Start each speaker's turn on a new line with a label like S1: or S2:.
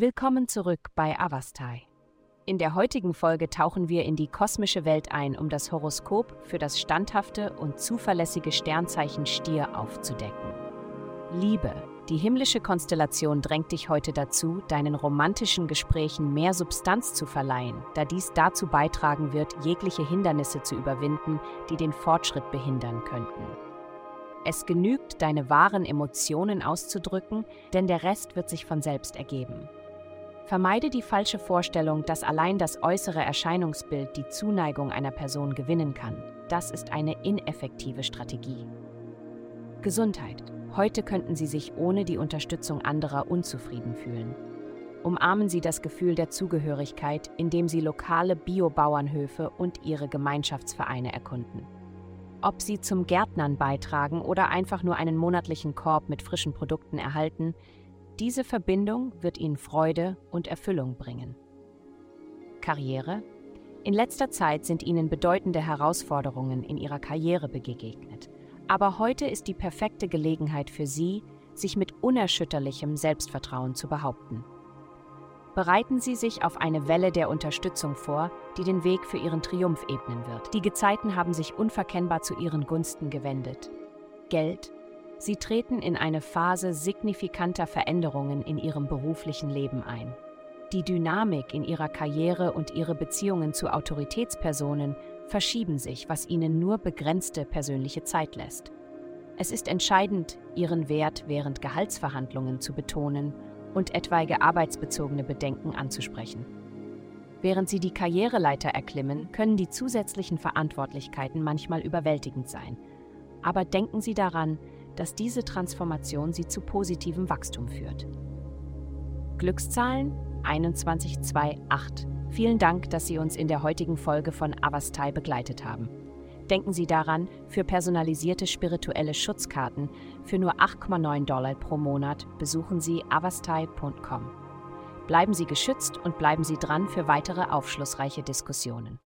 S1: Willkommen zurück bei Avastai. In der heutigen Folge tauchen wir in die kosmische Welt ein, um das Horoskop für das standhafte und zuverlässige Sternzeichen Stier aufzudecken. Liebe, die himmlische Konstellation drängt dich heute dazu, deinen romantischen Gesprächen mehr Substanz zu verleihen, da dies dazu beitragen wird, jegliche Hindernisse zu überwinden, die den Fortschritt behindern könnten. Es genügt, deine wahren Emotionen auszudrücken, denn der Rest wird sich von selbst ergeben. Vermeide die falsche Vorstellung, dass allein das äußere Erscheinungsbild die Zuneigung einer Person gewinnen kann. Das ist eine ineffektive Strategie. Gesundheit. Heute könnten Sie sich ohne die Unterstützung anderer unzufrieden fühlen. Umarmen Sie das Gefühl der Zugehörigkeit, indem Sie lokale Biobauernhöfe und Ihre Gemeinschaftsvereine erkunden. Ob Sie zum Gärtnern beitragen oder einfach nur einen monatlichen Korb mit frischen Produkten erhalten, diese Verbindung wird Ihnen Freude und Erfüllung bringen. Karriere In letzter Zeit sind Ihnen bedeutende Herausforderungen in Ihrer Karriere begegnet. Aber heute ist die perfekte Gelegenheit für Sie, sich mit unerschütterlichem Selbstvertrauen zu behaupten. Bereiten Sie sich auf eine Welle der Unterstützung vor, die den Weg für Ihren Triumph ebnen wird. Die Gezeiten haben sich unverkennbar zu Ihren Gunsten gewendet. Geld, Sie treten in eine Phase signifikanter Veränderungen in ihrem beruflichen Leben ein. Die Dynamik in ihrer Karriere und ihre Beziehungen zu Autoritätspersonen verschieben sich, was ihnen nur begrenzte persönliche Zeit lässt. Es ist entscheidend, ihren Wert während Gehaltsverhandlungen zu betonen und etwaige arbeitsbezogene Bedenken anzusprechen. Während sie die Karriereleiter erklimmen, können die zusätzlichen Verantwortlichkeiten manchmal überwältigend sein. Aber denken Sie daran, dass diese Transformation sie zu positivem Wachstum führt. Glückszahlen 2128. Vielen Dank, dass Sie uns in der heutigen Folge von Avastai begleitet haben. Denken Sie daran, für personalisierte spirituelle Schutzkarten für nur 8,9 Dollar pro Monat besuchen Sie avastai.com. Bleiben Sie geschützt und bleiben Sie dran für weitere aufschlussreiche Diskussionen.